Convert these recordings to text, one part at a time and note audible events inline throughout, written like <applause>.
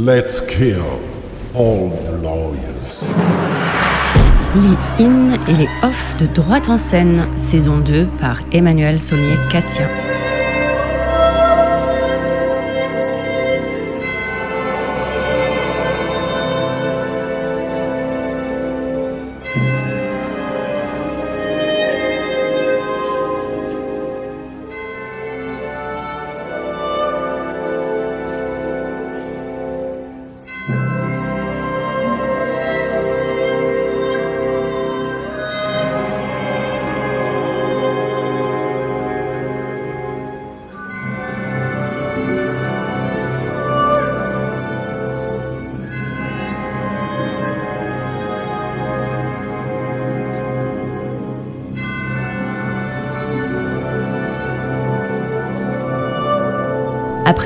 Let's kill all the lawyers. Les in et les off de droite en scène, saison 2 par Emmanuel Saunier-Cassia.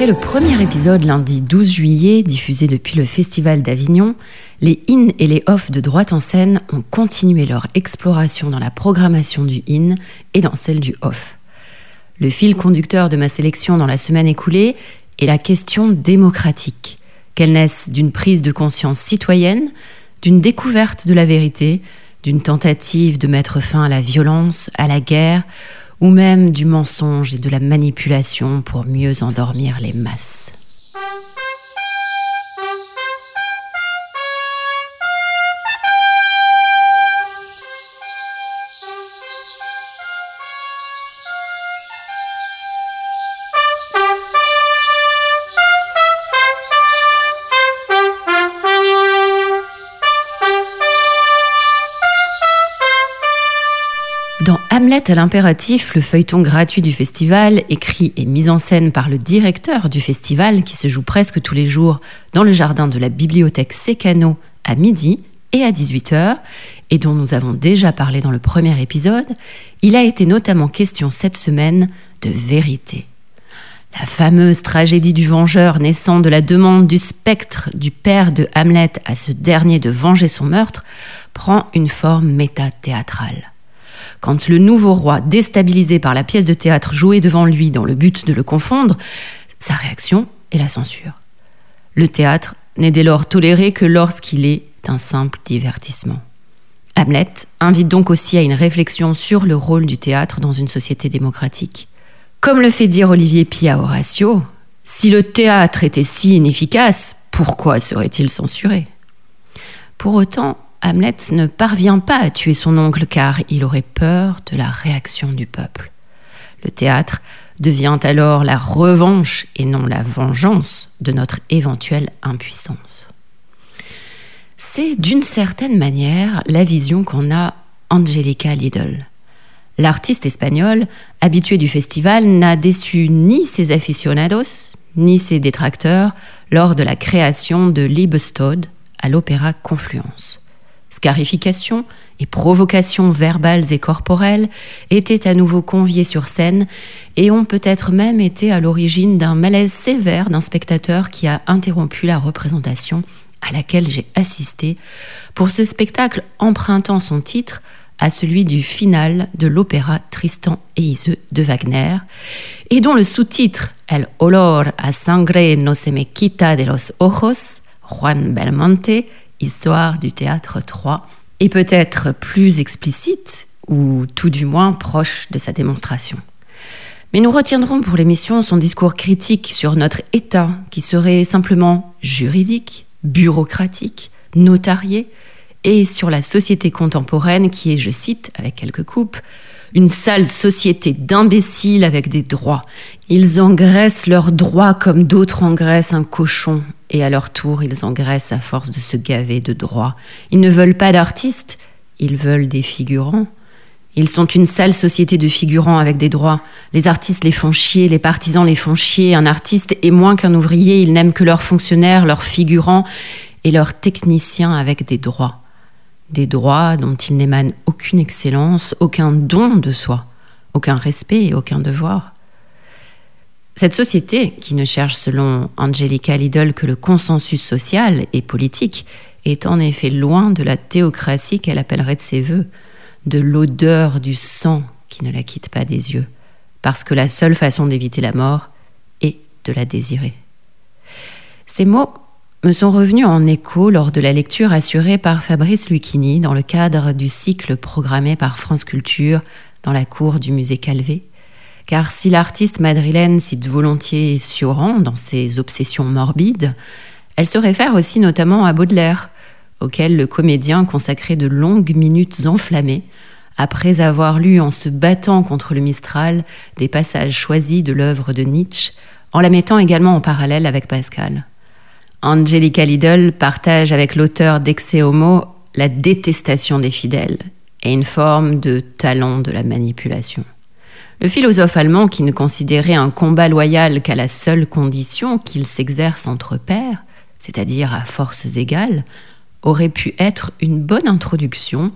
Après le premier épisode lundi 12 juillet, diffusé depuis le Festival d'Avignon, les in et les off de droite en scène ont continué leur exploration dans la programmation du in et dans celle du off. Le fil conducteur de ma sélection dans la semaine écoulée est la question démocratique, qu'elle naisse d'une prise de conscience citoyenne, d'une découverte de la vérité, d'une tentative de mettre fin à la violence, à la guerre, ou même du mensonge et de la manipulation pour mieux endormir les masses. Hamlet à l'impératif, le feuilleton gratuit du festival, écrit et mis en scène par le directeur du festival qui se joue presque tous les jours dans le jardin de la bibliothèque Secano à midi et à 18h, et dont nous avons déjà parlé dans le premier épisode, il a été notamment question cette semaine de vérité. La fameuse tragédie du vengeur naissant de la demande du spectre du père de Hamlet à ce dernier de venger son meurtre prend une forme méta-théâtrale. Quand le nouveau roi, déstabilisé par la pièce de théâtre jouée devant lui dans le but de le confondre, sa réaction est la censure. Le théâtre n'est dès lors toléré que lorsqu'il est un simple divertissement. Hamlet invite donc aussi à une réflexion sur le rôle du théâtre dans une société démocratique. Comme le fait dire Olivier Pia Horatio, si le théâtre était si inefficace, pourquoi serait-il censuré? Pour autant, Hamlet ne parvient pas à tuer son oncle car il aurait peur de la réaction du peuple. Le théâtre devient alors la revanche et non la vengeance de notre éventuelle impuissance. C'est d'une certaine manière la vision qu'en a Angelica Lidl. L'artiste espagnole, habituée du festival, n'a déçu ni ses aficionados ni ses détracteurs lors de la création de Liebestod à l'opéra Confluence scarification et provocations verbales et corporelles étaient à nouveau conviés sur scène et ont peut-être même été à l'origine d'un malaise sévère d'un spectateur qui a interrompu la représentation à laquelle j'ai assisté. Pour ce spectacle empruntant son titre à celui du final de l'opéra Tristan et Iseux de Wagner, et dont le sous-titre El olor a sangre no se me quita de los ojos, Juan Belmonte, Histoire du théâtre 3, est peut-être plus explicite, ou tout du moins proche de sa démonstration. Mais nous retiendrons pour l'émission son discours critique sur notre État, qui serait simplement juridique, bureaucratique, notarié, et sur la société contemporaine qui est, je cite, avec quelques coupes, une sale société d'imbéciles avec des droits. Ils engraissent leurs droits comme d'autres engraissent un cochon, et à leur tour ils engraissent à force de se gaver de droits. Ils ne veulent pas d'artistes, ils veulent des figurants. Ils sont une sale société de figurants avec des droits. Les artistes les font chier, les partisans les font chier. Un artiste est moins qu'un ouvrier, il n'aime que leurs fonctionnaires, leurs figurants et leurs techniciens avec des droits des droits dont il n'émane aucune excellence, aucun don de soi, aucun respect et aucun devoir. Cette société, qui ne cherche selon Angelica Lidl que le consensus social et politique, est en effet loin de la théocratie qu'elle appellerait de ses voeux, de l'odeur du sang qui ne la quitte pas des yeux, parce que la seule façon d'éviter la mort est de la désirer. Ces mots me sont revenus en écho lors de la lecture assurée par Fabrice Lucchini dans le cadre du cycle programmé par France Culture dans la cour du musée Calvé. Car si l'artiste madrilène cite volontiers Sioran dans ses obsessions morbides, elle se réfère aussi notamment à Baudelaire, auquel le comédien consacrait de longues minutes enflammées après avoir lu en se battant contre le Mistral des passages choisis de l'œuvre de Nietzsche, en la mettant également en parallèle avec Pascal. Angelica Lidl partage avec l'auteur d'Exe Homo la détestation des fidèles et une forme de talent de la manipulation. Le philosophe allemand, qui ne considérait un combat loyal qu'à la seule condition qu'il s'exerce entre pairs, c'est-à-dire à forces égales, aurait pu être une bonne introduction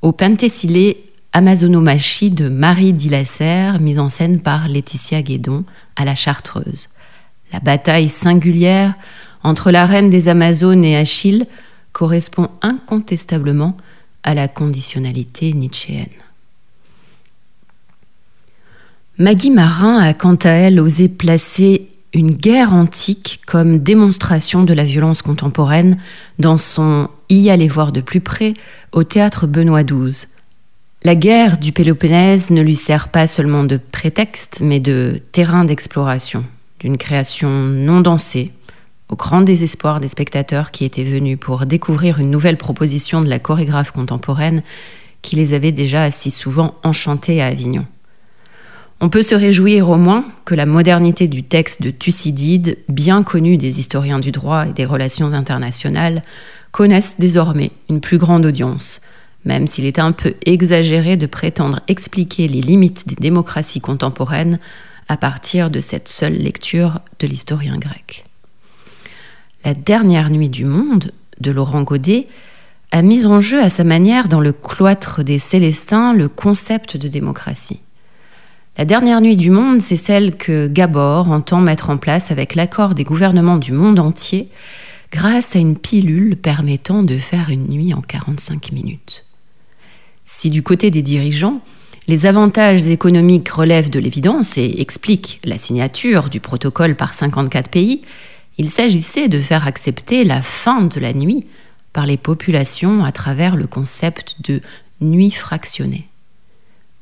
au pentecillé Amazonomachie de Marie Dilasser, mise en scène par Laetitia Guédon à la Chartreuse. La bataille singulière entre la reine des Amazones et Achille correspond incontestablement à la conditionnalité nietzschéenne. Maggie Marin a quant à elle osé placer une guerre antique comme démonstration de la violence contemporaine dans son Y aller voir de plus près au théâtre Benoît XII. La guerre du Péloponnèse ne lui sert pas seulement de prétexte, mais de terrain d'exploration, d'une création non dansée, au grand désespoir des spectateurs qui étaient venus pour découvrir une nouvelle proposition de la chorégraphe contemporaine qui les avait déjà si souvent enchantés à Avignon. On peut se réjouir au moins que la modernité du texte de Thucydide, bien connu des historiens du droit et des relations internationales, connaisse désormais une plus grande audience, même s'il est un peu exagéré de prétendre expliquer les limites des démocraties contemporaines à partir de cette seule lecture de l'historien grec. La dernière nuit du monde de Laurent Godet a mis en jeu à sa manière dans le cloître des Célestins le concept de démocratie. La dernière nuit du monde, c'est celle que Gabor entend mettre en place avec l'accord des gouvernements du monde entier grâce à une pilule permettant de faire une nuit en 45 minutes. Si du côté des dirigeants, les avantages économiques relèvent de l'évidence et expliquent la signature du protocole par 54 pays, il s'agissait de faire accepter la fin de la nuit par les populations à travers le concept de nuit fractionnée.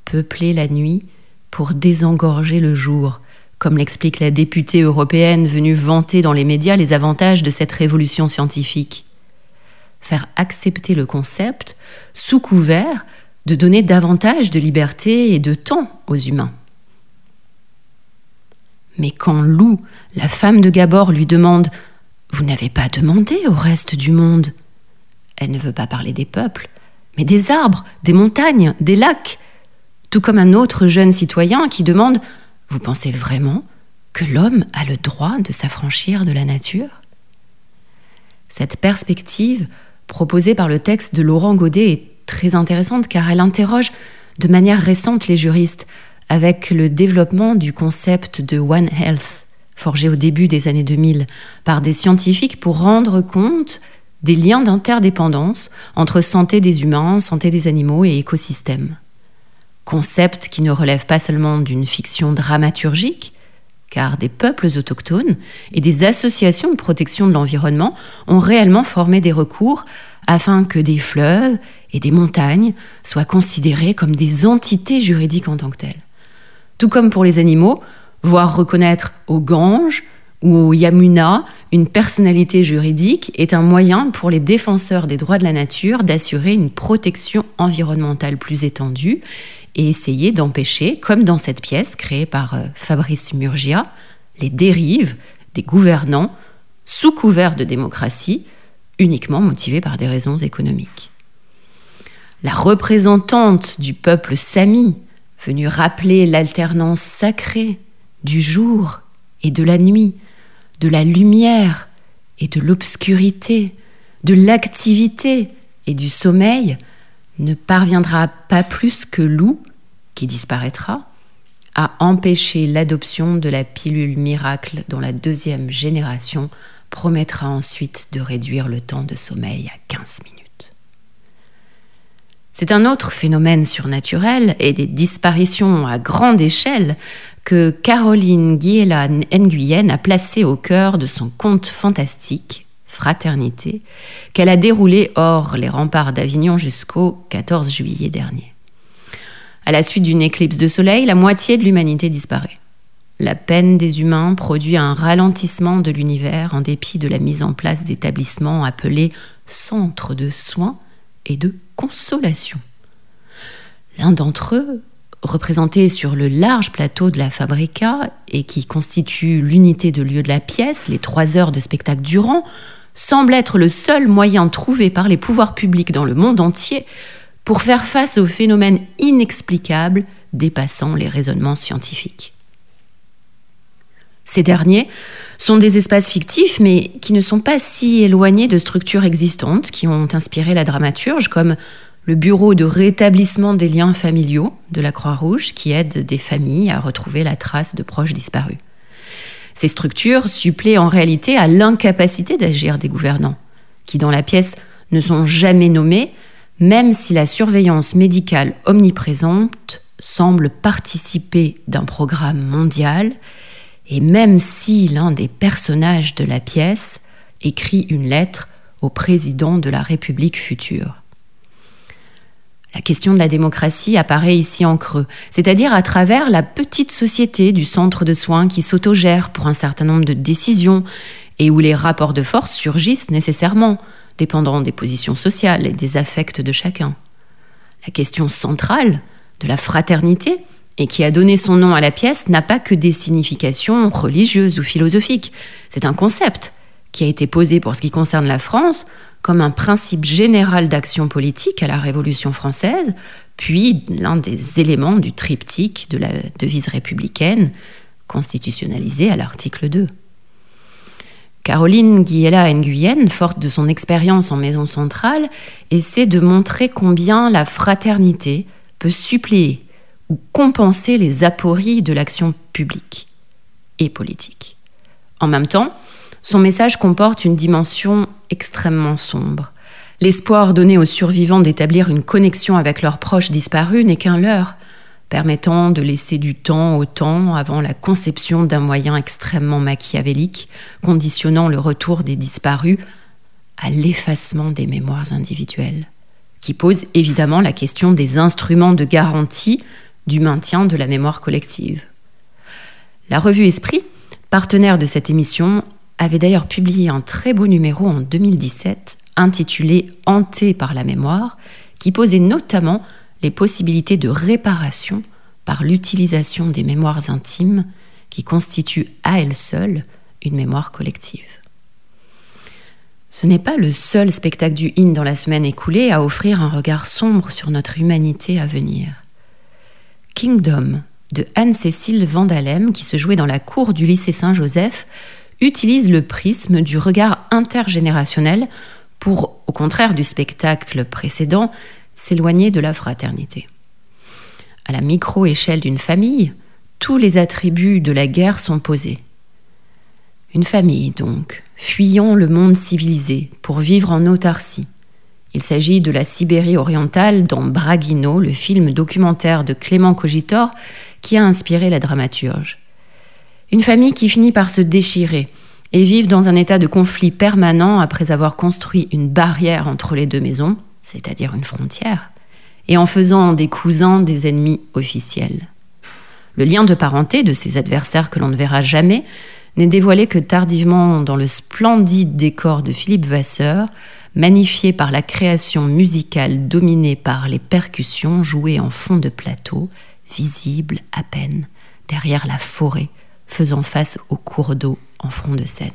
Peupler la nuit pour désengorger le jour, comme l'explique la députée européenne venue vanter dans les médias les avantages de cette révolution scientifique. Faire accepter le concept sous couvert de donner davantage de liberté et de temps aux humains. Mais quand Lou, la femme de Gabor, lui demande Vous n'avez pas demandé au reste du monde? Elle ne veut pas parler des peuples, mais des arbres, des montagnes, des lacs, tout comme un autre jeune citoyen qui demande Vous pensez vraiment que l'homme a le droit de s'affranchir de la nature? Cette perspective, proposée par le texte de Laurent Godet, est très intéressante car elle interroge de manière récente les juristes avec le développement du concept de One Health, forgé au début des années 2000 par des scientifiques pour rendre compte des liens d'interdépendance entre santé des humains, santé des animaux et écosystèmes. Concept qui ne relève pas seulement d'une fiction dramaturgique, car des peuples autochtones et des associations de protection de l'environnement ont réellement formé des recours afin que des fleuves et des montagnes soient considérés comme des entités juridiques en tant que telles. Tout comme pour les animaux, voir reconnaître au Gange ou au Yamuna une personnalité juridique est un moyen pour les défenseurs des droits de la nature d'assurer une protection environnementale plus étendue et essayer d'empêcher, comme dans cette pièce créée par euh, Fabrice Murgia, les dérives des gouvernants sous couvert de démocratie, uniquement motivés par des raisons économiques. La représentante du peuple sami venu rappeler l'alternance sacrée du jour et de la nuit, de la lumière et de l'obscurité, de l'activité et du sommeil, ne parviendra pas plus que loup, qui disparaîtra, à empêcher l'adoption de la pilule miracle dont la deuxième génération promettra ensuite de réduire le temps de sommeil à 15 minutes. C'est un autre phénomène surnaturel et des disparitions à grande échelle que Caroline Guiela Nguyen a placé au cœur de son conte fantastique fraternité, qu'elle a déroulée hors les remparts d'Avignon jusqu'au 14 juillet dernier. À la suite d'une éclipse de soleil, la moitié de l'humanité disparaît. La peine des humains produit un ralentissement de l'univers en dépit de la mise en place d'établissements appelés centres de soins et de consolation. L'un d'entre eux, représenté sur le large plateau de la Fabrica et qui constitue l'unité de lieu de la pièce, les trois heures de spectacle durant, semble être le seul moyen trouvé par les pouvoirs publics dans le monde entier pour faire face aux phénomènes inexplicables dépassant les raisonnements scientifiques. Ces derniers sont des espaces fictifs, mais qui ne sont pas si éloignés de structures existantes qui ont inspiré la dramaturge, comme le bureau de rétablissement des liens familiaux de la Croix-Rouge, qui aide des familles à retrouver la trace de proches disparus. Ces structures suppléent en réalité à l'incapacité d'agir des gouvernants, qui dans la pièce ne sont jamais nommés, même si la surveillance médicale omniprésente semble participer d'un programme mondial, et même si l'un des personnages de la pièce écrit une lettre au président de la République future. La question de la démocratie apparaît ici en creux, c'est-à-dire à travers la petite société du centre de soins qui s'autogère pour un certain nombre de décisions et où les rapports de force surgissent nécessairement, dépendant des positions sociales et des affects de chacun. La question centrale de la fraternité, et qui a donné son nom à la pièce, n'a pas que des significations religieuses ou philosophiques. C'est un concept qui a été posé pour ce qui concerne la France comme un principe général d'action politique à la Révolution française, puis l'un des éléments du triptyque de la devise républicaine constitutionnalisée à l'article 2. Caroline Guiella Nguyen, forte de son expérience en maison centrale, essaie de montrer combien la fraternité peut suppléer ou compenser les apories de l'action publique et politique. En même temps, son message comporte une dimension extrêmement sombre. L'espoir donné aux survivants d'établir une connexion avec leurs proches disparus n'est qu'un leurre, permettant de laisser du temps au temps avant la conception d'un moyen extrêmement machiavélique, conditionnant le retour des disparus à l'effacement des mémoires individuelles, qui pose évidemment la question des instruments de garantie du maintien de la mémoire collective. La revue Esprit, partenaire de cette émission, avait d'ailleurs publié un très beau numéro en 2017 intitulé Hanté par la mémoire, qui posait notamment les possibilités de réparation par l'utilisation des mémoires intimes qui constituent à elles seules une mémoire collective. Ce n'est pas le seul spectacle du IN dans la semaine écoulée à offrir un regard sombre sur notre humanité à venir. Kingdom de Anne-Cécile Vandalem, qui se jouait dans la cour du lycée Saint-Joseph, utilise le prisme du regard intergénérationnel pour, au contraire du spectacle précédent, s'éloigner de la fraternité. À la micro-échelle d'une famille, tous les attributs de la guerre sont posés. Une famille, donc, fuyant le monde civilisé pour vivre en autarcie. Il s'agit de la Sibérie orientale dans Braguino, le film documentaire de Clément Cogitor qui a inspiré la dramaturge. Une famille qui finit par se déchirer et vivre dans un état de conflit permanent après avoir construit une barrière entre les deux maisons, c'est-à-dire une frontière, et en faisant des cousins des ennemis officiels. Le lien de parenté de ces adversaires que l'on ne verra jamais n'est dévoilé que tardivement dans le splendide décor de Philippe Vasseur, magnifié par la création musicale dominée par les percussions jouées en fond de plateau, visible à peine derrière la forêt faisant face au cours d'eau en front de scène.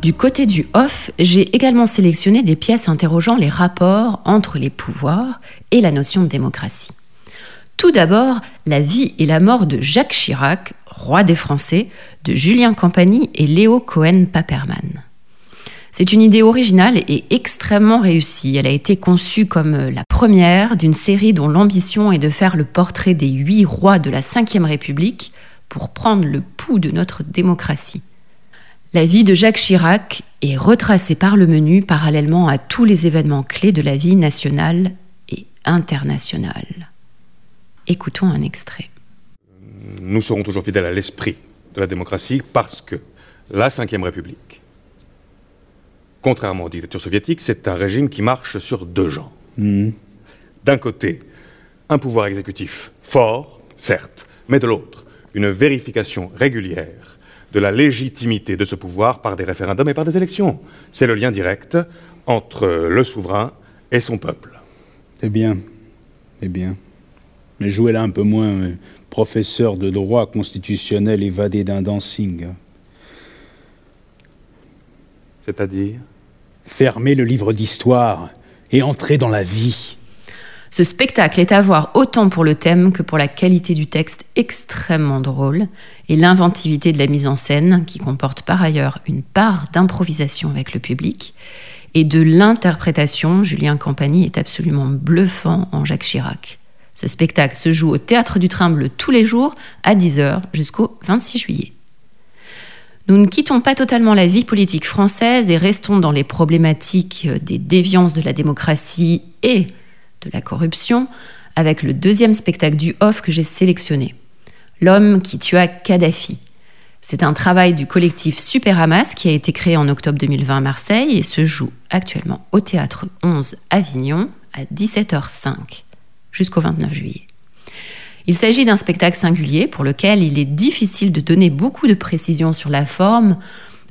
Du côté du off, j'ai également sélectionné des pièces interrogeant les rapports entre les pouvoirs et la notion de démocratie. Tout d'abord, la vie et la mort de Jacques Chirac, roi des Français, de Julien Campagny et Léo Cohen-Paperman. C'est une idée originale et extrêmement réussie. Elle a été conçue comme la première d'une série dont l'ambition est de faire le portrait des huit rois de la Ve République pour prendre le pouls de notre démocratie. La vie de Jacques Chirac est retracée par le menu parallèlement à tous les événements clés de la vie nationale et internationale. Écoutons un extrait. Nous serons toujours fidèles à l'esprit de la démocratie parce que la Ve République, contrairement aux dictatures soviétiques, c'est un régime qui marche sur deux jambes. D'un côté, un pouvoir exécutif fort, certes, mais de l'autre, une vérification régulière de la légitimité de ce pouvoir par des référendums et par des élections. C'est le lien direct entre le souverain et son peuple. C'est bien. C'est bien. Mais jouez là un peu moins euh, professeur de droit constitutionnel évadé d'un dancing. C'est-à-dire Fermez le livre d'histoire et entrez dans la vie. Ce spectacle est à voir autant pour le thème que pour la qualité du texte extrêmement drôle et l'inventivité de la mise en scène, qui comporte par ailleurs une part d'improvisation avec le public, et de l'interprétation. Julien Campagny est absolument bluffant en Jacques Chirac. Ce spectacle se joue au Théâtre du Trimble tous les jours à 10h jusqu'au 26 juillet. Nous ne quittons pas totalement la vie politique française et restons dans les problématiques des déviances de la démocratie et de la corruption avec le deuxième spectacle du off que j'ai sélectionné, L'homme qui tua Kadhafi. C'est un travail du collectif Super Hamas qui a été créé en octobre 2020 à Marseille et se joue actuellement au théâtre 11 Avignon à 17h05 jusqu'au 29 juillet. Il s'agit d'un spectacle singulier pour lequel il est difficile de donner beaucoup de précisions sur la forme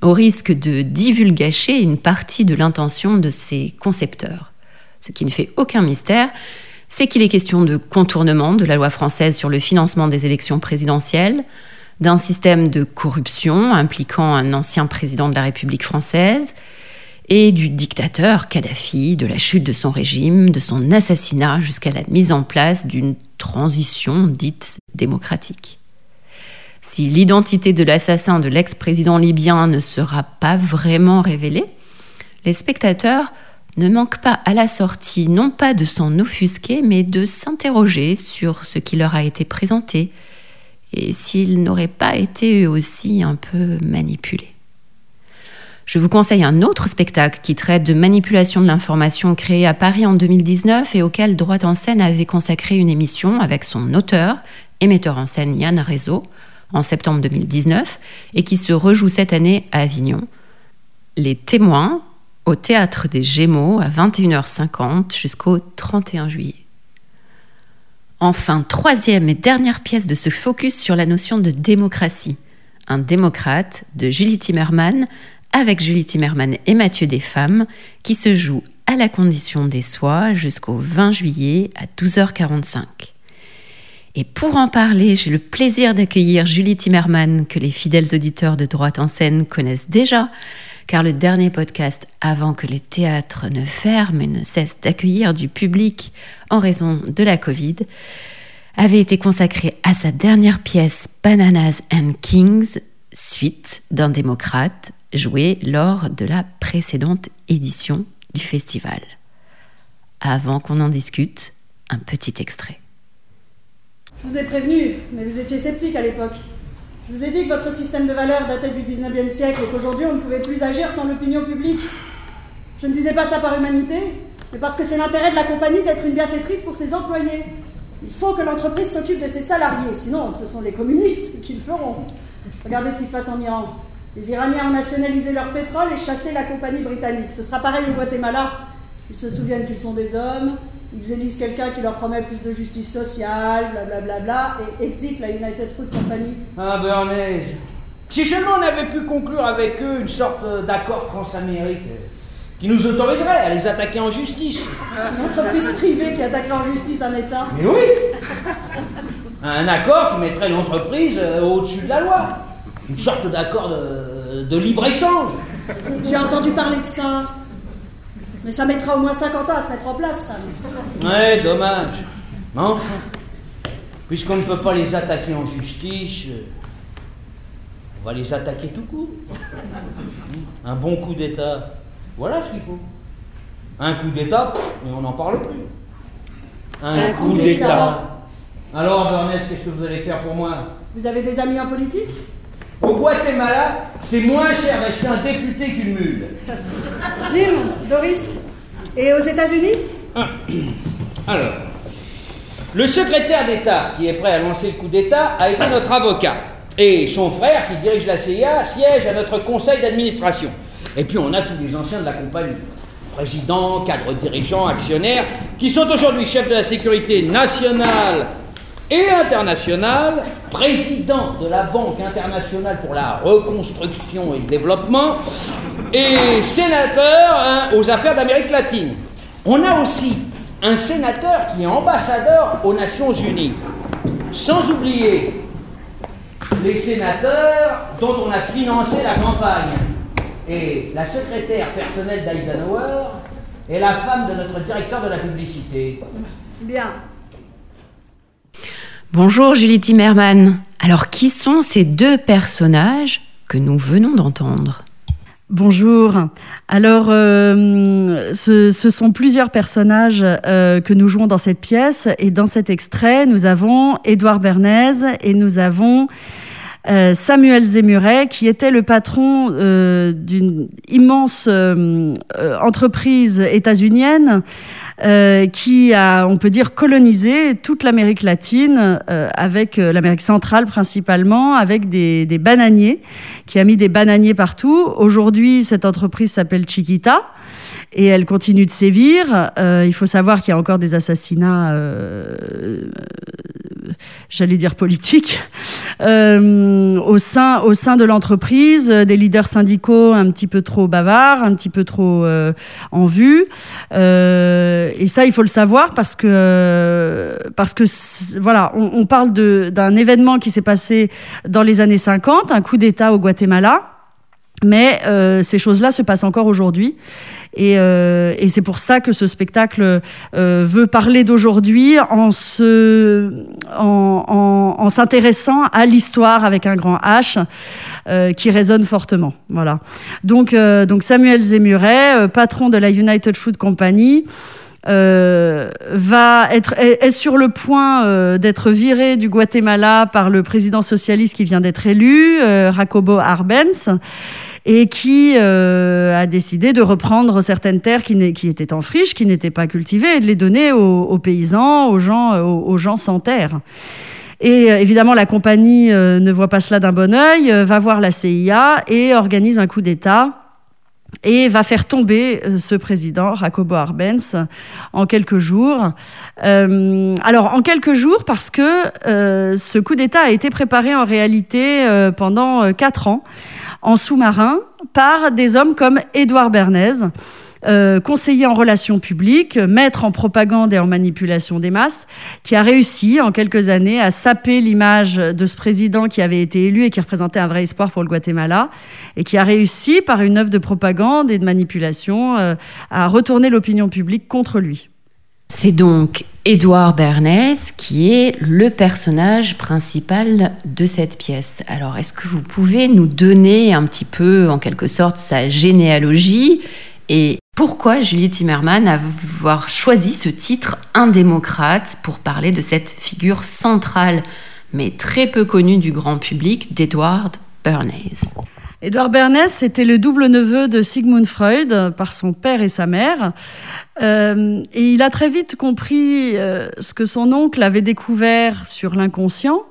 au risque de divulgacher une partie de l'intention de ses concepteurs. Ce qui ne fait aucun mystère, c'est qu'il est question de contournement de la loi française sur le financement des élections présidentielles, d'un système de corruption impliquant un ancien président de la République française, et du dictateur Kadhafi, de la chute de son régime, de son assassinat jusqu'à la mise en place d'une transition dite démocratique. Si l'identité de l'assassin de l'ex-président libyen ne sera pas vraiment révélée, les spectateurs ne manquent pas à la sortie non pas de s'en offusquer, mais de s'interroger sur ce qui leur a été présenté et s'ils n'auraient pas été eux aussi un peu manipulés. Je vous conseille un autre spectacle qui traite de manipulation de l'information créé à Paris en 2019 et auquel Droite en scène avait consacré une émission avec son auteur et metteur en scène Yann Réseau en septembre 2019 et qui se rejoue cette année à Avignon. Les témoins au théâtre des Gémeaux à 21h50 jusqu'au 31 juillet. Enfin, troisième et dernière pièce de ce focus sur la notion de démocratie. Un démocrate de Julie Timmerman avec Julie Timmerman et Mathieu Desfemmes qui se joue à la condition des soies jusqu'au 20 juillet à 12h45. Et pour en parler, j'ai le plaisir d'accueillir Julie Timmerman, que les fidèles auditeurs de Droite en scène connaissent déjà, car le dernier podcast avant que les théâtres ne ferment et ne cessent d'accueillir du public en raison de la Covid avait été consacré à sa dernière pièce Bananas and Kings, suite d'un démocrate joué lors de la précédente édition du festival. Avant qu'on en discute, un petit extrait. Je vous ai prévenu, mais vous étiez sceptique à l'époque. Je vous ai dit que votre système de valeurs datait du 19e siècle et qu'aujourd'hui on ne pouvait plus agir sans l'opinion publique. Je ne disais pas ça par humanité, mais parce que c'est l'intérêt de la compagnie d'être une bienfaitrice pour ses employés. Il faut que l'entreprise s'occupe de ses salariés, sinon ce sont les communistes qui le feront. Regardez ce qui se passe en Iran. Les Iraniens ont nationalisé leur pétrole et chassé la compagnie britannique. Ce sera pareil au Guatemala. Ils se souviennent qu'ils sont des hommes, ils élisent quelqu'un qui leur promet plus de justice sociale, blablabla, bla bla, et exit la United Fruit Company. Ah, Bernays. Si seulement on avait pu conclure avec eux une sorte d'accord transamérique qui nous autoriserait à les attaquer en justice. Une entreprise privée qui attaquerait en justice un État. Mais oui Un accord qui mettrait l'entreprise euh, au-dessus de la loi. Une sorte d'accord de, de libre-échange. J'ai entendu parler de ça. Mais ça mettra au moins 50 ans à se mettre en place, ça. Ouais, dommage. Mais enfin, puisqu'on ne peut pas les attaquer en justice, euh, on va les attaquer tout court. Un bon coup d'État, voilà ce qu'il faut. Un coup d'État, mais on n'en parle plus. Un coup d'État. Alors, Bernès, qu'est-ce que vous allez faire pour moi? Vous avez des amis en politique? Au Guatemala, c'est moins cher d'acheter un député qu'une mule? Jim, Doris Et aux États-Unis? <coughs> Alors, Le secrétaire d'État, qui est prêt à lancer le coup d'État, a été notre avocat. Et son frère, qui dirige la CIA, siège à notre conseil d'administration. Et puis on a tous les anciens de la compagnie. Présidents, cadres dirigeants, actionnaires, qui sont aujourd'hui chefs de la sécurité nationale et internationale, président de la Banque internationale pour la reconstruction et le développement, et sénateur hein, aux affaires d'Amérique latine. On a aussi un sénateur qui est ambassadeur aux Nations Unies. Sans oublier les sénateurs dont on a financé la campagne. Et la secrétaire personnelle d'Eisenhower est la femme de notre directeur de la publicité. Bien. Bonjour Julie Timmerman. Alors qui sont ces deux personnages que nous venons d'entendre? Bonjour. Alors, euh, ce, sont plusieurs personnages euh, que nous jouons dans cette pièce. Et dans cet extrait, nous avons Édouard Bernays et nous avons euh, Samuel Zemuret, qui était le patron d'une immense entreprise états-unienne euh, qui a, on peut dire, colonisé toute l'Amérique latine, euh, avec euh, l'Amérique centrale principalement, avec des, bananiers, qui a mis des bananiers partout. Aujourd'hui, cette entreprise s'appelle Chiquita et elle continue de sévir. Euh, il faut savoir qu'il y a encore des assassinats, euh, j'allais dire politiques, euh, au, sein, au sein de l'entreprise, des leaders syndicaux un petit peu trop bavards, un petit peu trop en vue. et ça, il faut le savoir parce que, parce que voilà, on, on parle d'un événement qui s'est passé dans les années 50, un coup d'État au Guatemala. Mais euh, ces choses-là se passent encore aujourd'hui. Et, euh, et c'est pour ça que ce spectacle euh, veut parler d'aujourd'hui en, se, en, en, en s'intéressant à l'histoire avec un grand H euh, qui résonne fortement. Voilà. Donc, euh, donc Samuel Zemuret, euh, patron de la United Food Company, euh, va être est, est, sur le point euh, d'être viré du Guatemala par le président socialiste qui vient d'être élu, euh, Jacobo Arbenz et qui euh, a décidé de reprendre certaines terres qui, qui étaient en friche, qui n'étaient pas cultivées, et de les donner aux, aux paysans, aux gens, aux, aux, gens sans terre. Et euh, évidemment, la compagnie euh, ne voit pas cela d'un bon œil, euh, va voir la CIA et organise un coup d'État et va faire tomber ce président, Jacobo Arbenz, en quelques jours. Euh, alors, en quelques jours, parce que euh, ce coup d'État a été préparé en réalité euh, pendant quatre ans en sous-marin par des hommes comme Édouard Bernays, euh, conseiller en relations publiques, maître en propagande et en manipulation des masses, qui a réussi en quelques années à saper l'image de ce président qui avait été élu et qui représentait un vrai espoir pour le Guatemala, et qui a réussi par une œuvre de propagande et de manipulation euh, à retourner l'opinion publique contre lui. C'est donc Édouard Bernays qui est le personnage principal de cette pièce. Alors, est-ce que vous pouvez nous donner un petit peu, en quelque sorte, sa généalogie et pourquoi Julie Timmerman avoir choisi ce titre Un démocrate pour parler de cette figure centrale, mais très peu connue du grand public, d'Edward Bernays? Edward Bernays c'était le double neveu de Sigmund Freud par son père et sa mère. Euh, et il a très vite compris euh, ce que son oncle avait découvert sur l'inconscient.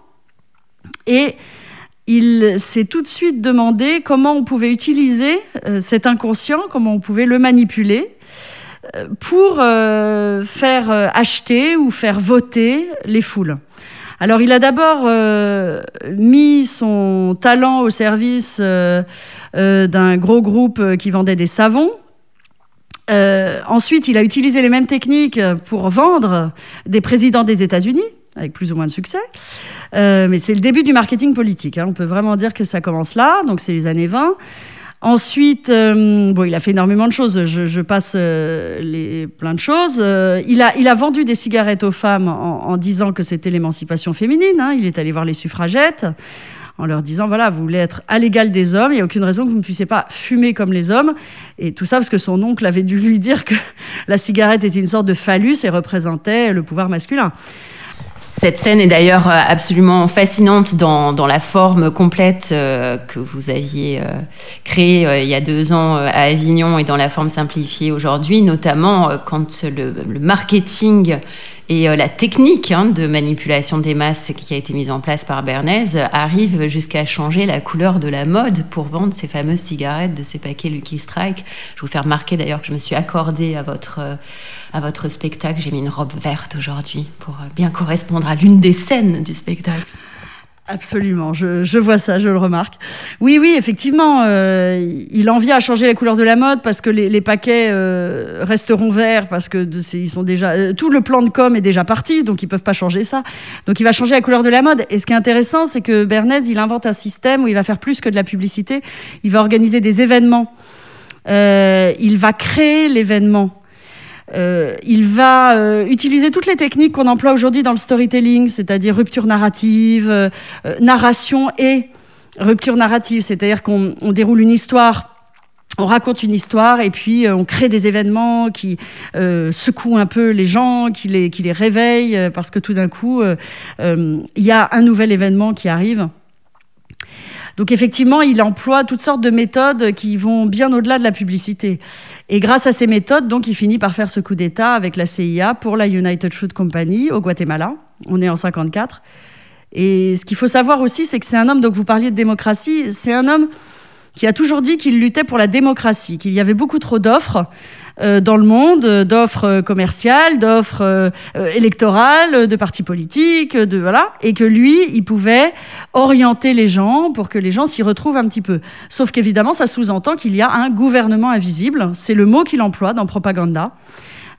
Et il s'est tout de suite demandé comment on pouvait utiliser euh, cet inconscient, comment on pouvait le manipuler pour faire acheter ou faire voter les foules. Alors il a d'abord euh, mis son talent au service euh, d'un gros groupe qui vendait des savons. ensuite, il a utilisé les mêmes techniques pour vendre des présidents des États-Unis, avec plus ou moins de succès. Euh, mais c'est le début du marketing politique. Hein. On peut vraiment dire que ça commence là, donc c'est les années 20. Ensuite, euh, bon, il a fait énormément de choses. Je, passe euh, les, plein de choses. Euh, il, a, il a vendu des cigarettes aux femmes en, en disant que c'était l'émancipation féminine. Hein. Il est allé voir les suffragettes en leur disant voilà, vous voulez être à l'égal des hommes, il n'y a aucune raison que vous ne puissiez pas fumer comme les hommes. Et tout ça parce que son oncle avait dû lui dire que <laughs> la cigarette était une sorte de phallus et représentait le pouvoir masculin. Cette scène est d'ailleurs euh, absolument fascinante dans, la forme complète euh, que vous aviez euh, créée il y a deux ans à Avignon et dans la forme simplifiée aujourd'hui, notamment quand le, marketing et la technique hein, de manipulation des masses qui a été mise en place par Bernays arrive jusqu'à changer la couleur de la mode pour vendre ces fameuses cigarettes de ces paquets Lucky Strike. Je vous fais remarquer d'ailleurs que je me suis accordée à votre, à votre spectacle. J'ai mis une robe verte aujourd'hui pour euh, bien correspondre à l'une des scènes du spectacle. Absolument, je, vois ça, je le remarque. Oui, oui, effectivement, euh, il en vient à changer la couleur de la mode parce que les, paquets euh, resteront verts parce que de, ils sont déjà tout le plan de com est déjà parti, donc ils peuvent pas changer ça. Donc il va changer la couleur de la mode. Et ce qui est intéressant, c'est que Bernays, il invente un système où il va faire plus que de la publicité. Il va organiser des événements. Il va créer l'événement. Euh, il va euh, utiliser toutes les techniques qu'on emploie aujourd'hui dans le storytelling, c'est-à-dire rupture narrative, euh, narration et rupture narrative, c'est-à-dire qu'on on déroule une histoire. On raconte une histoire et puis on crée des événements qui secouent un peu les gens, qui les, qui les réveillent, parce que tout d'un coup, il y a un nouvel événement qui arrive. Donc effectivement, il emploie toutes sortes de méthodes qui vont bien au-delà de la publicité. Et grâce à ces méthodes, donc, il finit par faire ce coup d'État avec la CIA pour la United Fruit Company au Guatemala. On est en 54. Et ce qu'il faut savoir aussi, c'est que c'est un homme, donc vous parliez de démocratie, c'est un homme qui a toujours dit qu'il luttait pour la démocratie, qu'il y avait beaucoup trop d'offres dans le monde, euh, d'offres euh, commerciales, d'offres euh, euh, électorales, de partis politiques, de voilà, et que lui, il pouvait orienter les gens pour que les gens s'y retrouvent un petit peu. Sauf qu'évidemment, ça sous-entend qu'il y a un gouvernement invisible. C'est le mot qu'il emploie dans Propaganda,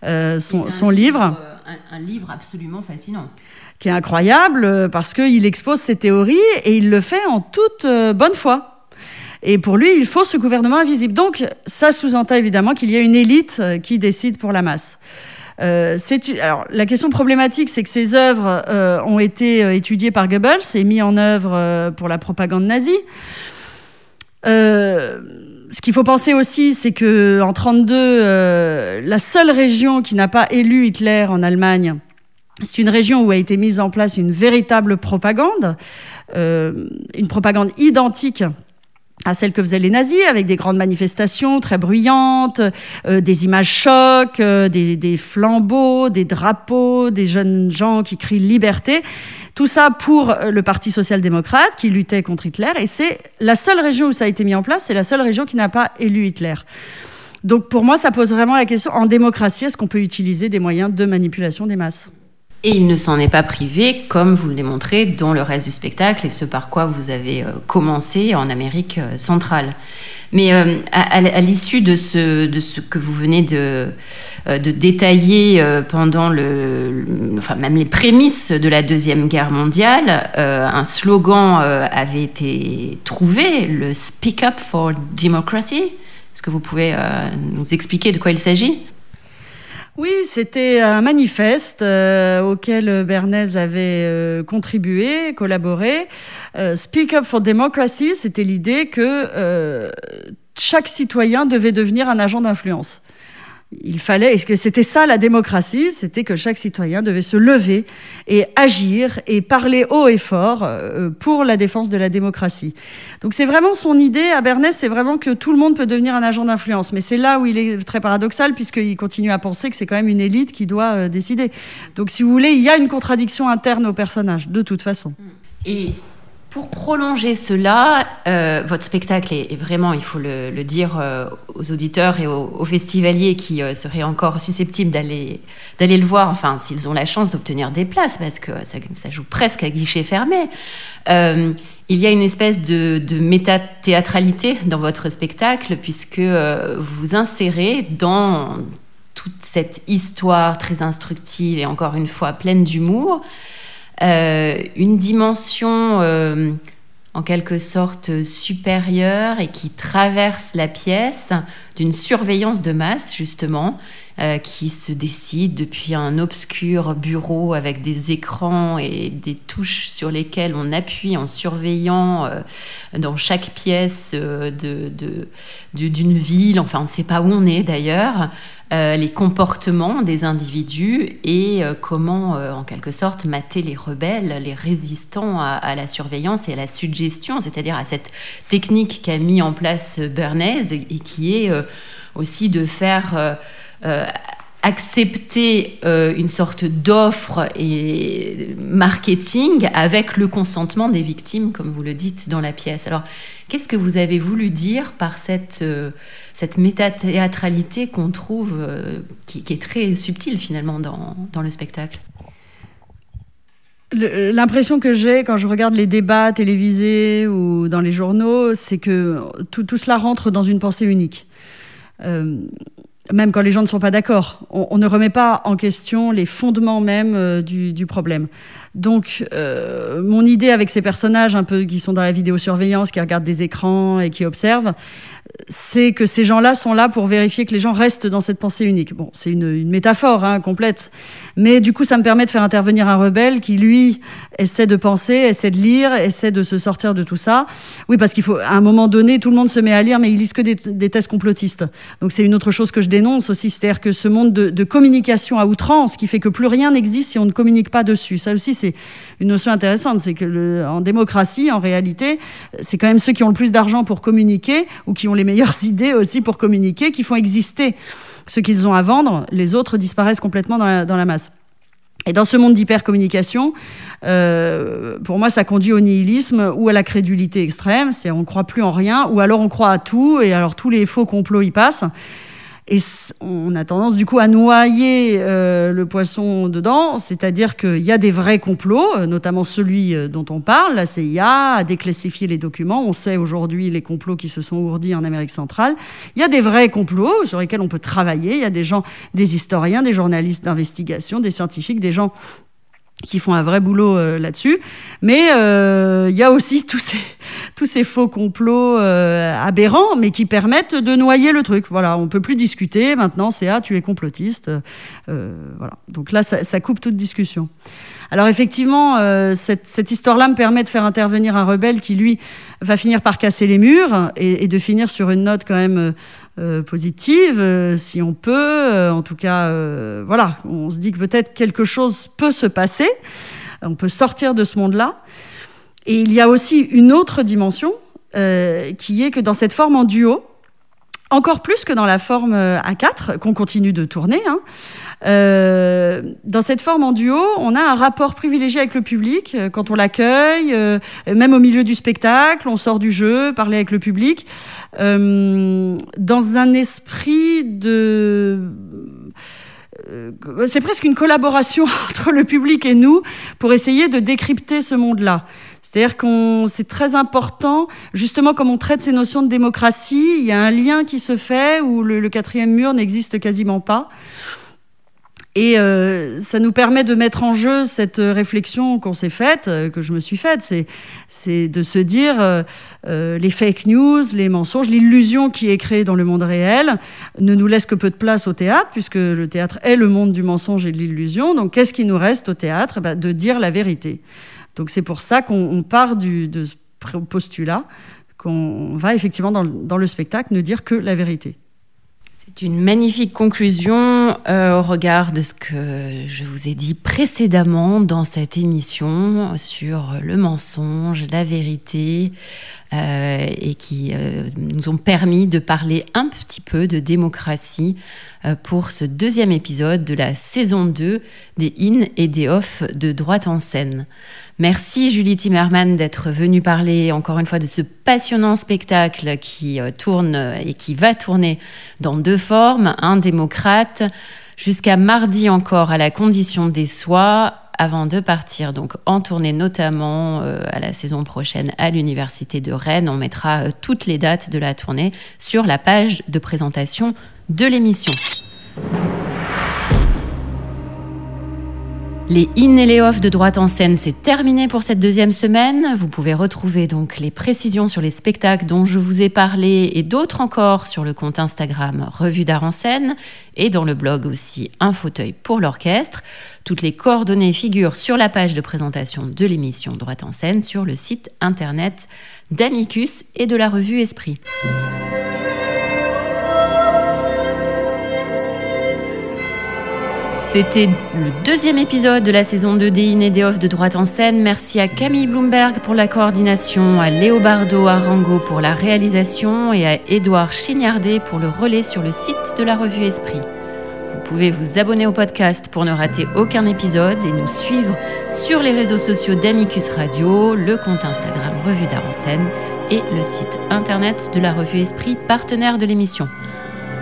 euh, son, son livre un, un livre absolument fascinant. qui est incroyable euh, parce qu'il expose ses théories et il le fait en toute euh, bonne foi. Et pour lui, il faut ce gouvernement invisible. Donc, ça sous-entend évidemment qu'il y a une élite euh, qui décide pour la masse. Euh, alors, la question problématique, c'est que ces œuvres euh, ont été euh, étudiées par Goebbels et mises en œuvre pour la propagande nazie. Ce qu'il faut penser aussi, c'est que en 32, euh, la seule région qui n'a pas élu Hitler en Allemagne, c'est une région où a été mise en place une véritable propagande, une propagande identique à celle que faisaient les nazis, avec des grandes manifestations très bruyantes, euh, des images chocs, euh, des, des flambeaux, des drapeaux, des jeunes gens qui crient liberté. Tout ça pour euh, le Parti social-démocrate qui luttait contre Hitler. Et c'est la seule région où ça a été mis en place, c'est la seule région qui n'a pas élu Hitler. Donc pour moi, ça pose vraiment la question, en démocratie, est-ce qu'on peut utiliser des moyens de manipulation des masses? Et il ne s'en est pas privé, comme vous le démontrez dans le reste du spectacle et ce par quoi vous avez euh, commencé en Amérique euh, centrale. Mais euh, à, l'issue de ce, que vous venez de, détailler pendant le, enfin même les prémices de la deuxième guerre mondiale, un slogan avait été trouvé, le Speak Up for Democracy. Est-ce que vous pouvez nous expliquer de quoi il s'agit? Oui, c'était un manifeste euh, auquel Bernays avait euh, contribué, collaboré. Euh, Speak Up for Democracy, c'était l'idée que euh, chaque citoyen devait devenir un agent d'influence. Il fallait, est-ce que c'était ça la démocratie? C'était que chaque citoyen devait se lever et agir et parler haut et fort euh, pour la défense de la démocratie. Donc c'est vraiment son idée à Bernays, c'est vraiment que tout le monde peut devenir un agent d'influence. Mais c'est là où il est très paradoxal puisqu'il continue à penser que c'est quand même une élite qui doit euh, décider. Donc si vous voulez, il y a une contradiction interne au personnage, de toute façon. Et pour prolonger cela, euh, votre spectacle est, vraiment, il faut le, dire euh, aux auditeurs et aux, festivaliers qui euh, seraient encore susceptibles d'aller le voir, enfin s'ils ont la chance d'obtenir des places, parce que ça, joue presque à guichet fermé. Il y a une espèce de, de méta-théâtralité dans votre spectacle, puisque vous insérez dans toute cette histoire très instructive et encore une fois pleine d'humour, une dimension euh, en quelque sorte supérieure et qui traverse la pièce d'une surveillance de masse justement euh, qui se décide depuis un obscur bureau avec des écrans et des touches sur lesquelles on appuie en surveillant euh, dans chaque pièce euh, de, d'une ville, enfin on ne sait pas où on est d'ailleurs, les comportements des individus et comment, en quelque sorte, mater les rebelles, les résistants à, la surveillance et à la suggestion, c'est-à-dire à cette technique qu'a mis en place Bernays et, qui est aussi de faire accepter une sorte d'offre et marketing avec le consentement des victimes, comme vous le dites dans la pièce. Alors, qu'est-ce que vous avez voulu dire par cette cette métathéâtralité qu'on trouve, euh, qui, est très subtile finalement dans, dans le spectacle? L'impression que j'ai quand je regarde les débats télévisés ou dans les journaux, c'est que tout, cela rentre dans une pensée unique. Même quand les gens ne sont pas d'accord. On, ne remet pas en question les fondements même euh, du, du, problème. Donc, euh, mon idée avec ces personnages un peu qui sont dans la vidéosurveillance, qui regardent des écrans et qui observent, c'est que ces gens-là sont là pour vérifier que les gens restent dans cette pensée unique. Bon, c'est une, métaphore hein, complète, mais du coup, ça me permet de faire intervenir un rebelle qui, lui, essaie de penser, essaie de lire, essaie de se sortir de tout ça. Oui, parce qu'il faut, à un moment donné, tout le monde se met à lire, mais ils lisent que des, des thèses complotistes. Donc, c'est une autre chose que je dénonce aussi, c'est-à-dire que ce monde de, de, communication à outrance, qui fait que plus rien n'existe si on ne communique pas dessus. Ça aussi, c'est une notion intéressante, c'est que le, en démocratie, en réalité, c'est quand même ceux qui ont le plus d'argent pour communiquer ou qui ont les meilleures <laughs> idées aussi pour communiquer, qui font exister ce qu'ils ont à vendre. Les autres disparaissent complètement dans la, masse. Et dans ce monde d'hypercommunication, euh, pour moi, ça conduit au nihilisme ou à la crédulité extrême. C'est-à-dire on ne croit plus en rien, ou alors on croit à tout, et alors tous les faux complots y passent. Et on a tendance du coup à noyer euh, le poisson dedans, c'est-à-dire qu'il y a des vrais complots, euh, notamment celui euh, dont on parle, la CIA a déclassifié les documents, on sait aujourd'hui les complots qui se sont ourdis en Amérique centrale. Il y a des vrais complots sur lesquels on peut travailler, il y a des gens, des historiens, des journalistes d'investigation, des scientifiques, des gens qui font un vrai boulot euh, là-dessus. Mais euh, il y a aussi <laughs> tous ces, faux complots euh, aberrants, mais qui permettent de noyer le truc. Voilà, on peut plus discuter. Maintenant, c'est ah, tu es complotiste. voilà. Donc là, ça, coupe toute discussion. Alors effectivement, cette, cette histoire-là me permet de faire intervenir un rebelle qui, lui, va finir par casser les murs et, et de finir sur une note quand même euh, positive, euh, si on peut. Euh, en tout cas, voilà, on se dit que peut-être quelque chose peut se passer. On peut sortir de ce monde-là. Et il y a aussi une autre dimension qui est que dans cette forme en duo, encore plus que dans la forme A4 qu'on continue de tourner, hein, euh, dans cette forme en duo, on a un rapport privilégié avec le public euh, quand on l'accueille, euh, même au milieu du spectacle, on sort du jeu, parler avec le public, dans un esprit de c'est presque une collaboration <laughs> entre le public et nous pour essayer de décrypter ce monde-là. C'est-à-dire qu'on c'est très important, justement comme on traite ces notions de démocratie, il y a un lien qui se fait où le quatrième mur n'existe quasiment pas. Et euh, ça nous permet de mettre en jeu cette réflexion qu'on s'est faite, euh, que je me suis faite, c'est de se dire euh, les fake news, les mensonges, l'illusion qui est créée dans le monde réel ne nous laisse que peu de place au théâtre, puisque le théâtre est le monde du mensonge et de l'illusion. Donc qu'est-ce qui nous reste au théâtre? Bah, De dire la vérité. Donc c'est pour ça qu'on part du, de ce postulat, qu'on va effectivement dans le spectacle ne dire que la vérité. C'est une magnifique conclusion euh, au regard de ce que je vous ai dit précédemment dans cette émission sur le mensonge, la vérité, et qui euh, nous ont permis de parler un petit peu de démocratie pour ce deuxième épisode de la saison 2 des in et des off de droite en scène. Merci Julie Timmerman d'être venue parler encore une fois de ce passionnant spectacle qui euh, tourne et qui va tourner dans deux formes, un démocrate, jusqu'à mardi encore à la condition des soins avant de partir donc en tournée notamment euh, à la saison prochaine à l'université de Rennes. On mettra euh, toutes les dates de la tournée sur la page de présentation de l'émission. Les in et les off de droite en scène, c'est terminé pour cette deuxième semaine. Vous pouvez retrouver donc les précisions sur les spectacles dont je vous ai parlé et d'autres encore sur le compte Instagram Revue d'art en scène et dans le blog aussi Un fauteuil pour l'orchestre. Toutes les coordonnées figurent sur la page de présentation de l'émission Droite en scène sur le site internet d'Amicus et de la revue Esprit. C'était le deuxième épisode de la saison 2 des et Off de Droite en scène. Merci à Camille Bloomberg pour la coordination, à Léobardo Arango pour la réalisation et à Édouard Chignardet pour le relais sur le site de la revue Esprit. Vous pouvez vous abonner au podcast pour ne rater aucun épisode et nous suivre sur les réseaux sociaux d'Amicus Radio, le compte Instagram Revue d'Art en scène et le site internet de la revue Esprit, partenaire de l'émission.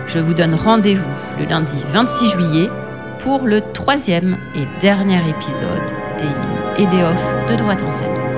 Je vous donne rendez-vous le lundi 26 juillet pour le troisième et dernier épisode des In et des Off de Droite en scène.